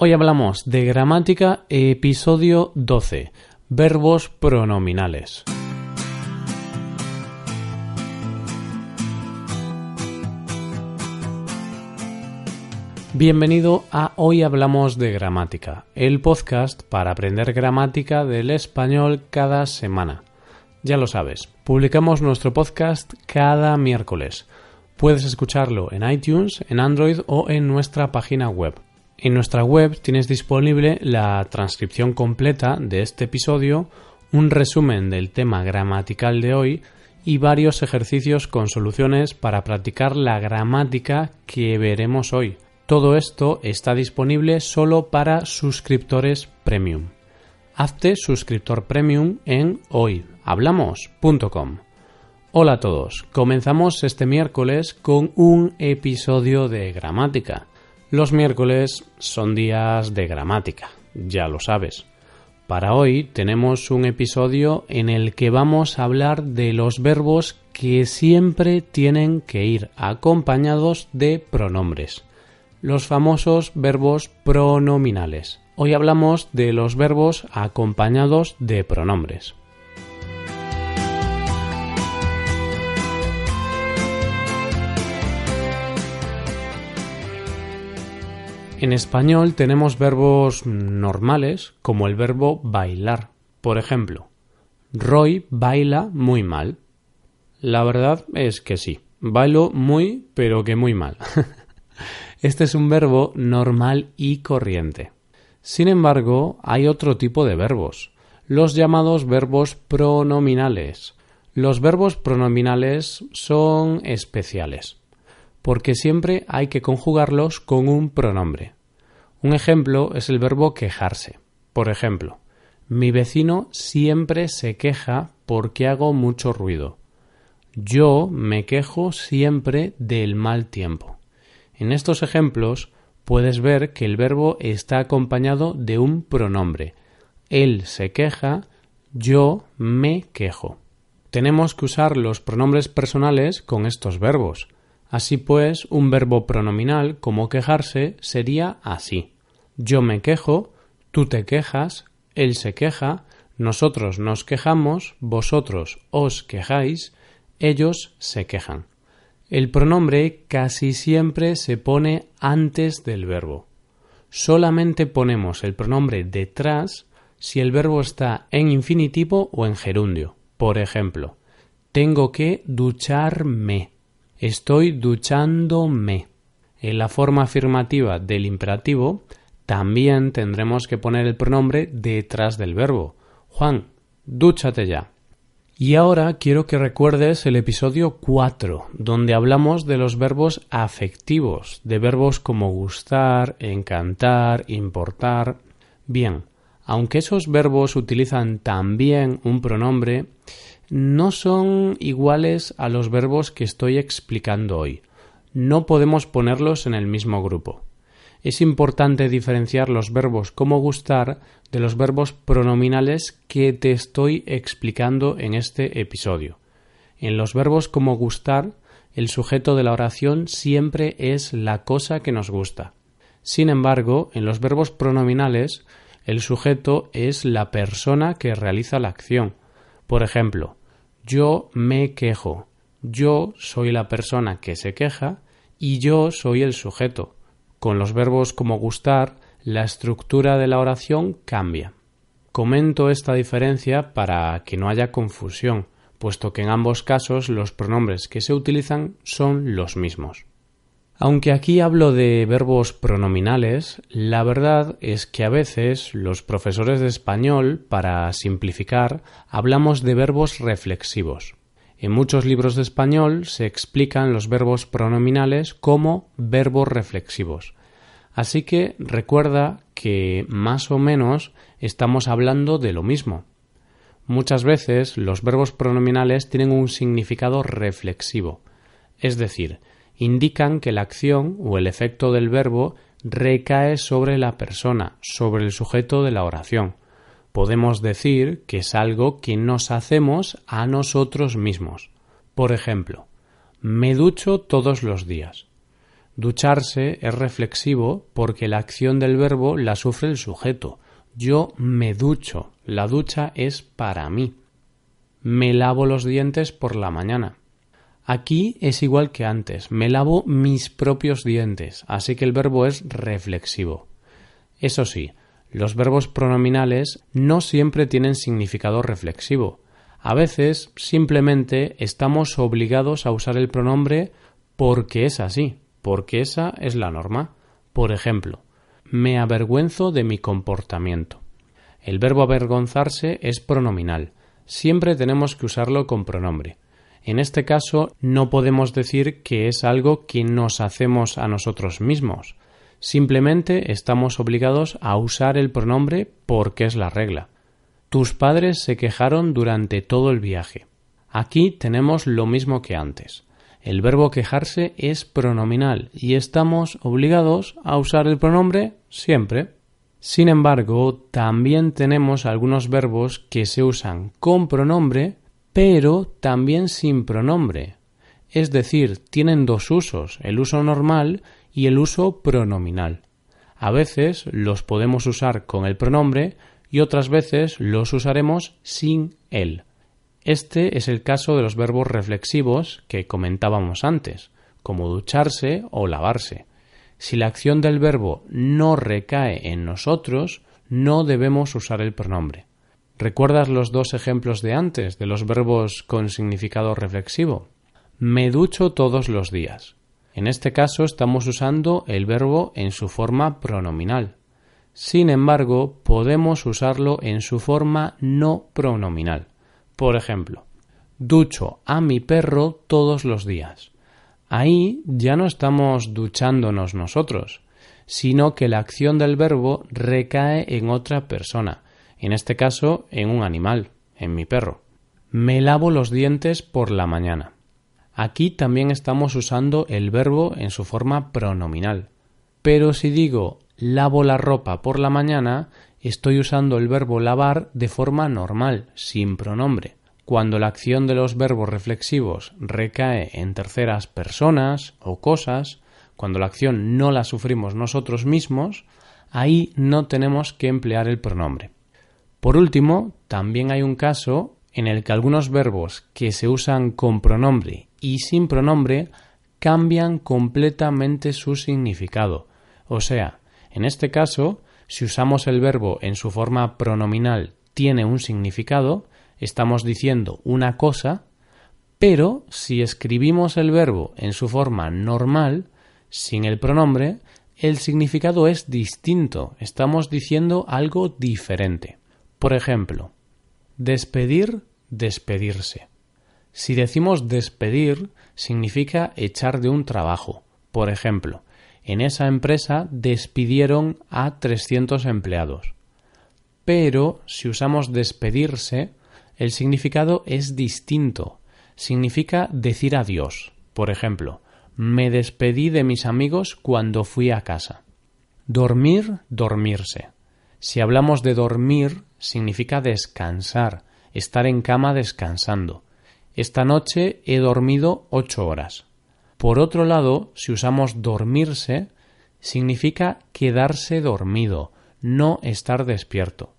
Hoy hablamos de gramática, episodio 12, verbos pronominales. Bienvenido a Hoy Hablamos de Gramática, el podcast para aprender gramática del español cada semana. Ya lo sabes, publicamos nuestro podcast cada miércoles. Puedes escucharlo en iTunes, en Android o en nuestra página web. En nuestra web tienes disponible la transcripción completa de este episodio, un resumen del tema gramatical de hoy y varios ejercicios con soluciones para practicar la gramática que veremos hoy. Todo esto está disponible solo para suscriptores premium. Hazte suscriptor premium en hoyhablamos.com. Hola a todos, comenzamos este miércoles con un episodio de gramática. Los miércoles son días de gramática, ya lo sabes. Para hoy tenemos un episodio en el que vamos a hablar de los verbos que siempre tienen que ir acompañados de pronombres, los famosos verbos pronominales. Hoy hablamos de los verbos acompañados de pronombres. En español tenemos verbos normales como el verbo bailar. Por ejemplo, Roy baila muy mal. La verdad es que sí, bailo muy pero que muy mal. este es un verbo normal y corriente. Sin embargo, hay otro tipo de verbos, los llamados verbos pronominales. Los verbos pronominales son especiales porque siempre hay que conjugarlos con un pronombre. Un ejemplo es el verbo quejarse. Por ejemplo, mi vecino siempre se queja porque hago mucho ruido. Yo me quejo siempre del mal tiempo. En estos ejemplos puedes ver que el verbo está acompañado de un pronombre. Él se queja, yo me quejo. Tenemos que usar los pronombres personales con estos verbos. Así pues, un verbo pronominal como quejarse sería así. Yo me quejo, tú te quejas, él se queja, nosotros nos quejamos, vosotros os quejáis, ellos se quejan. El pronombre casi siempre se pone antes del verbo. Solamente ponemos el pronombre detrás si el verbo está en infinitivo o en gerundio. Por ejemplo, tengo que ducharme. Estoy duchándome. En la forma afirmativa del imperativo también tendremos que poner el pronombre detrás del verbo. Juan, dúchate ya. Y ahora quiero que recuerdes el episodio 4, donde hablamos de los verbos afectivos, de verbos como gustar, encantar, importar. Bien, aunque esos verbos utilizan también un pronombre, no son iguales a los verbos que estoy explicando hoy. No podemos ponerlos en el mismo grupo. Es importante diferenciar los verbos como gustar de los verbos pronominales que te estoy explicando en este episodio. En los verbos como gustar, el sujeto de la oración siempre es la cosa que nos gusta. Sin embargo, en los verbos pronominales, el sujeto es la persona que realiza la acción. Por ejemplo, yo me quejo. Yo soy la persona que se queja y yo soy el sujeto. Con los verbos como gustar, la estructura de la oración cambia. Comento esta diferencia para que no haya confusión, puesto que en ambos casos los pronombres que se utilizan son los mismos. Aunque aquí hablo de verbos pronominales, la verdad es que a veces los profesores de español, para simplificar, hablamos de verbos reflexivos. En muchos libros de español se explican los verbos pronominales como verbos reflexivos. Así que recuerda que más o menos estamos hablando de lo mismo. Muchas veces los verbos pronominales tienen un significado reflexivo, es decir, indican que la acción o el efecto del verbo recae sobre la persona, sobre el sujeto de la oración. Podemos decir que es algo que nos hacemos a nosotros mismos. Por ejemplo, me ducho todos los días. Ducharse es reflexivo porque la acción del verbo la sufre el sujeto. Yo me ducho. La ducha es para mí. Me lavo los dientes por la mañana. Aquí es igual que antes. Me lavo mis propios dientes. Así que el verbo es reflexivo. Eso sí, los verbos pronominales no siempre tienen significado reflexivo. A veces simplemente estamos obligados a usar el pronombre porque es así, porque esa es la norma. Por ejemplo, me avergüenzo de mi comportamiento. El verbo avergonzarse es pronominal. Siempre tenemos que usarlo con pronombre. En este caso no podemos decir que es algo que nos hacemos a nosotros mismos. Simplemente estamos obligados a usar el pronombre porque es la regla. Tus padres se quejaron durante todo el viaje. Aquí tenemos lo mismo que antes. El verbo quejarse es pronominal y estamos obligados a usar el pronombre siempre. Sin embargo, también tenemos algunos verbos que se usan con pronombre, pero también sin pronombre. Es decir, tienen dos usos, el uso normal y el uso pronominal. A veces los podemos usar con el pronombre y otras veces los usaremos sin él. Este es el caso de los verbos reflexivos que comentábamos antes, como ducharse o lavarse. Si la acción del verbo no recae en nosotros, no debemos usar el pronombre. ¿Recuerdas los dos ejemplos de antes de los verbos con significado reflexivo? Me ducho todos los días. En este caso estamos usando el verbo en su forma pronominal. Sin embargo, podemos usarlo en su forma no pronominal. Por ejemplo, ducho a mi perro todos los días. Ahí ya no estamos duchándonos nosotros, sino que la acción del verbo recae en otra persona, en este caso en un animal, en mi perro. Me lavo los dientes por la mañana. Aquí también estamos usando el verbo en su forma pronominal. Pero si digo lavo la ropa por la mañana, estoy usando el verbo lavar de forma normal, sin pronombre. Cuando la acción de los verbos reflexivos recae en terceras personas o cosas, cuando la acción no la sufrimos nosotros mismos, ahí no tenemos que emplear el pronombre. Por último, también hay un caso en el que algunos verbos que se usan con pronombre y sin pronombre cambian completamente su significado. O sea, en este caso, si usamos el verbo en su forma pronominal tiene un significado, estamos diciendo una cosa, pero si escribimos el verbo en su forma normal, sin el pronombre, el significado es distinto, estamos diciendo algo diferente. Por ejemplo, despedir, despedirse. Si decimos despedir, significa echar de un trabajo. Por ejemplo, en esa empresa despidieron a 300 empleados. Pero si usamos despedirse, el significado es distinto. Significa decir adiós. Por ejemplo, me despedí de mis amigos cuando fui a casa. Dormir, dormirse. Si hablamos de dormir, significa descansar, estar en cama descansando. Esta noche he dormido ocho horas. Por otro lado, si usamos dormirse, significa quedarse dormido, no estar despierto.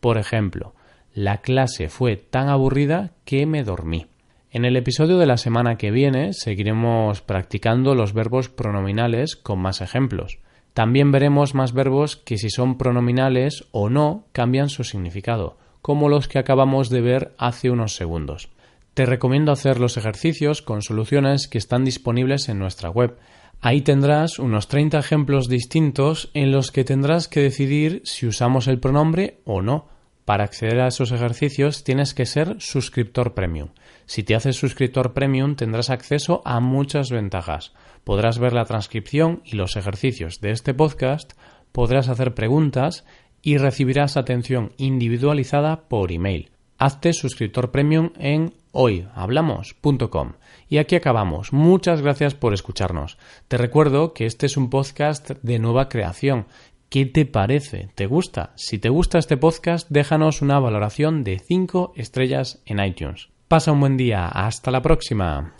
Por ejemplo, la clase fue tan aburrida que me dormí. En el episodio de la semana que viene seguiremos practicando los verbos pronominales con más ejemplos. También veremos más verbos que si son pronominales o no cambian su significado, como los que acabamos de ver hace unos segundos. Te recomiendo hacer los ejercicios con soluciones que están disponibles en nuestra web. Ahí tendrás unos 30 ejemplos distintos en los que tendrás que decidir si usamos el pronombre o no. Para acceder a esos ejercicios tienes que ser suscriptor premium. Si te haces suscriptor premium tendrás acceso a muchas ventajas. Podrás ver la transcripción y los ejercicios de este podcast, podrás hacer preguntas y recibirás atención individualizada por email. Hazte suscriptor premium en hoyhablamos.com. Y aquí acabamos. Muchas gracias por escucharnos. Te recuerdo que este es un podcast de nueva creación. ¿Qué te parece? ¿Te gusta? Si te gusta este podcast, déjanos una valoración de 5 estrellas en iTunes. Pasa un buen día. Hasta la próxima.